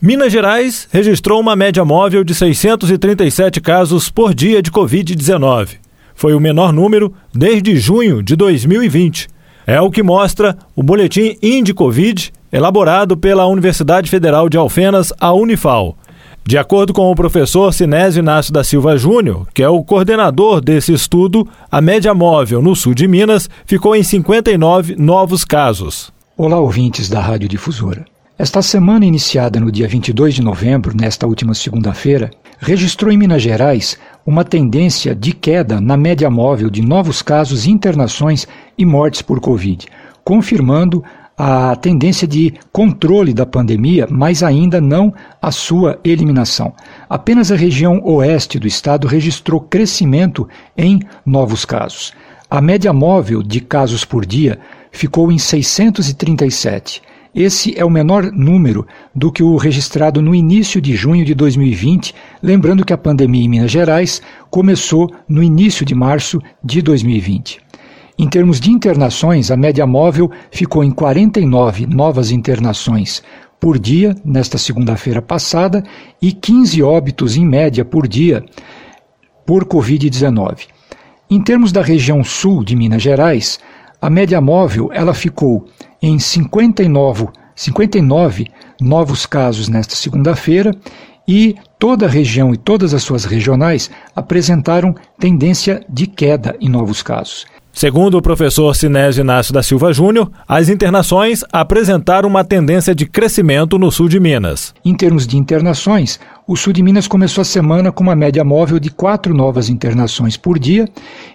Minas Gerais registrou uma média móvel de 637 casos por dia de Covid-19. Foi o menor número desde junho de 2020. É o que mostra o boletim Indicovid, elaborado pela Universidade Federal de Alfenas, a Unifal. De acordo com o professor Sinésio Inácio da Silva Júnior, que é o coordenador desse estudo, a média móvel no sul de Minas ficou em 59 novos casos. Olá, ouvintes da Rádio Difusora. Esta semana, iniciada no dia 22 de novembro, nesta última segunda-feira, registrou em Minas Gerais uma tendência de queda na média móvel de novos casos, internações e mortes por Covid, confirmando a tendência de controle da pandemia, mas ainda não a sua eliminação. Apenas a região oeste do estado registrou crescimento em novos casos. A média móvel de casos por dia ficou em 637. Esse é o menor número do que o registrado no início de junho de 2020, lembrando que a pandemia em Minas Gerais começou no início de março de 2020. Em termos de internações, a média móvel ficou em 49 novas internações por dia nesta segunda-feira passada e 15 óbitos em média por dia por Covid-19. Em termos da região sul de Minas Gerais, a média móvel ela ficou em 59, 59 novos casos nesta segunda-feira e toda a região e todas as suas regionais apresentaram tendência de queda em novos casos. Segundo o professor Sinésio Inácio da Silva Júnior, as internações apresentaram uma tendência de crescimento no sul de Minas. Em termos de internações, o sul de Minas começou a semana com uma média móvel de quatro novas internações por dia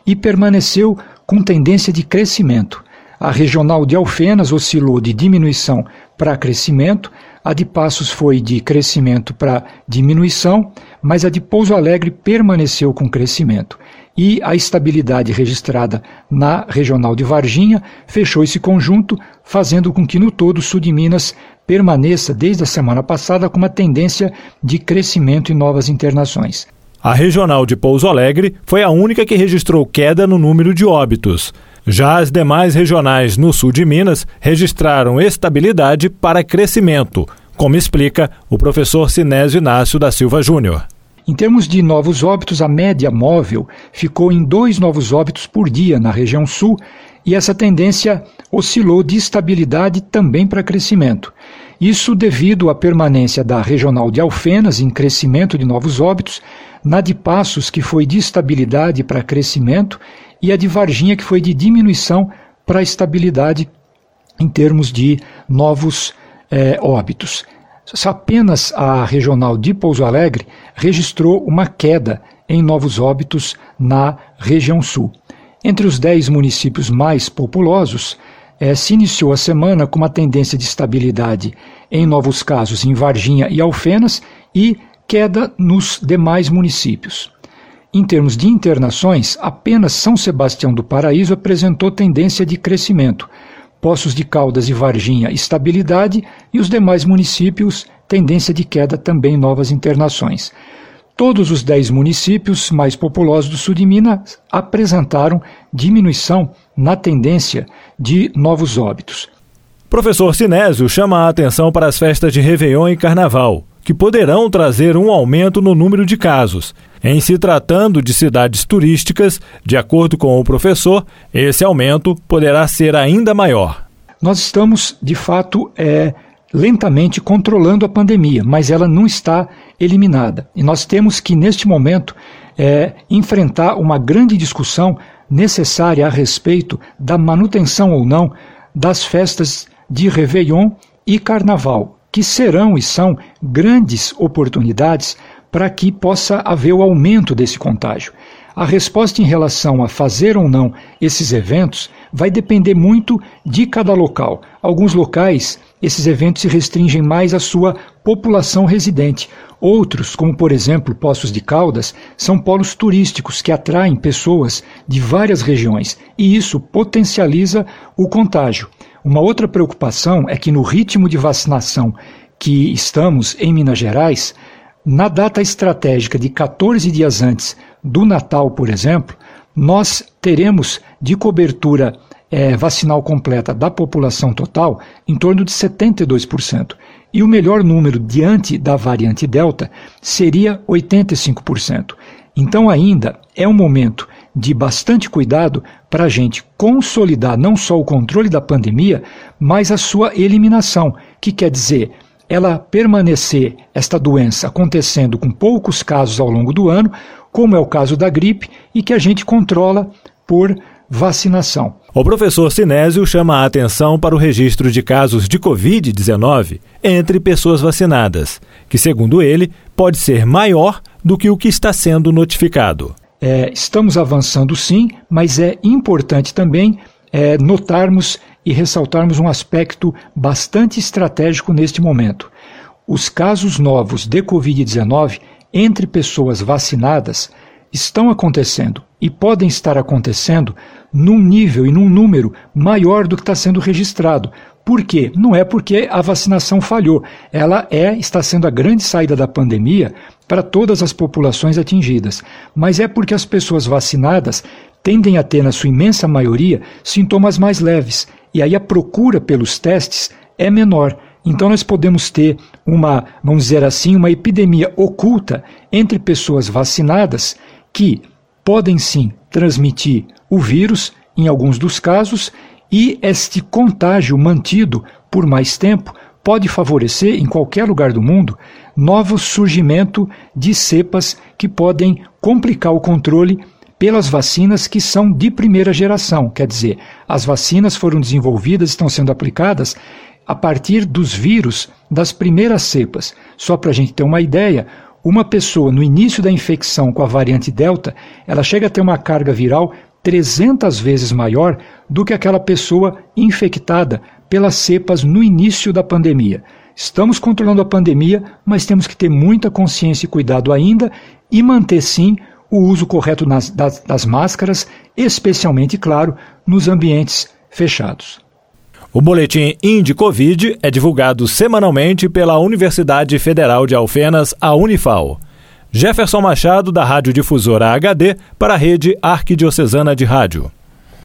e permaneceu com tendência de crescimento. A regional de Alfenas oscilou de diminuição para crescimento, a de Passos foi de crescimento para diminuição, mas a de Pouso Alegre permaneceu com crescimento e a estabilidade registrada na regional de Varginha fechou esse conjunto, fazendo com que no todo o sul de Minas permaneça desde a semana passada com uma tendência de crescimento e novas internações. A regional de Pouso Alegre foi a única que registrou queda no número de óbitos. Já as demais regionais no sul de Minas registraram estabilidade para crescimento, como explica o professor Sinésio Inácio da Silva Júnior. Em termos de novos óbitos, a média móvel ficou em dois novos óbitos por dia na região sul e essa tendência oscilou de estabilidade também para crescimento. Isso devido à permanência da regional de Alfenas em crescimento de novos óbitos, na de Passos, que foi de estabilidade para crescimento, e a de Varginha, que foi de diminuição para estabilidade em termos de novos é, óbitos. Apenas a regional de Pouso Alegre registrou uma queda em novos óbitos na região sul. Entre os dez municípios mais populosos, eh, se iniciou a semana com uma tendência de estabilidade em novos casos em Varginha e Alfenas e queda nos demais municípios. Em termos de internações, apenas São Sebastião do Paraíso apresentou tendência de crescimento, Poços de Caldas e Varginha, estabilidade, e os demais municípios, tendência de queda também novas internações. Todos os dez municípios mais populosos do sul de Minas apresentaram diminuição na tendência de novos óbitos. Professor Sinésio chama a atenção para as festas de Réveillon e Carnaval, que poderão trazer um aumento no número de casos. Em se tratando de cidades turísticas, de acordo com o professor, esse aumento poderá ser ainda maior. Nós estamos, de fato, é, lentamente controlando a pandemia, mas ela não está eliminada. E nós temos que, neste momento, é, enfrentar uma grande discussão necessária a respeito da manutenção ou não das festas de Réveillon e Carnaval, que serão e são grandes oportunidades para que possa haver o aumento desse contágio. A resposta em relação a fazer ou não esses eventos vai depender muito de cada local. Alguns locais, esses eventos se restringem mais à sua população residente. Outros, como por exemplo Poços de Caldas, são polos turísticos que atraem pessoas de várias regiões e isso potencializa o contágio. Uma outra preocupação é que no ritmo de vacinação que estamos em Minas Gerais, na data estratégica de 14 dias antes do Natal, por exemplo, nós teremos de cobertura é, vacinal completa da população total em torno de 72%. e o melhor número diante da variante Delta seria 85%. Então, ainda é um momento de bastante cuidado para a gente consolidar não só o controle da pandemia, mas a sua eliminação, que quer dizer ela permanecer, esta doença acontecendo com poucos casos ao longo do ano, como é o caso da gripe, e que a gente controla por vacinação. O professor Sinésio chama a atenção para o registro de casos de Covid-19 entre pessoas vacinadas, que, segundo ele, pode ser maior do que o que está sendo notificado. É, estamos avançando sim, mas é importante também é, notarmos e ressaltarmos um aspecto bastante estratégico neste momento. Os casos novos de Covid-19 entre pessoas vacinadas estão acontecendo e podem estar acontecendo num nível e num número maior do que está sendo registrado. Por quê? Não é porque a vacinação falhou. Ela é, está sendo a grande saída da pandemia para todas as populações atingidas. Mas é porque as pessoas vacinadas tendem a ter, na sua imensa maioria, sintomas mais leves. E aí a procura pelos testes é menor. Então nós podemos ter uma, vamos dizer assim, uma epidemia oculta entre pessoas vacinadas que podem sim transmitir o vírus, em alguns dos casos, e este contágio mantido por mais tempo pode favorecer, em qualquer lugar do mundo, novo surgimento de cepas que podem complicar o controle pelas vacinas que são de primeira geração. Quer dizer, as vacinas foram desenvolvidas, estão sendo aplicadas a partir dos vírus das primeiras cepas. Só para a gente ter uma ideia, uma pessoa no início da infecção com a variante Delta, ela chega a ter uma carga viral 300 vezes maior do que aquela pessoa infectada pelas cepas no início da pandemia. Estamos controlando a pandemia, mas temos que ter muita consciência e cuidado ainda e manter sim o uso correto nas, das, das máscaras, especialmente, claro, nos ambientes fechados. O boletim Indi Covid é divulgado semanalmente pela Universidade Federal de Alfenas, a Unifal. Jefferson Machado, da Rádio Difusora HD, para a rede Arquidiocesana de Rádio.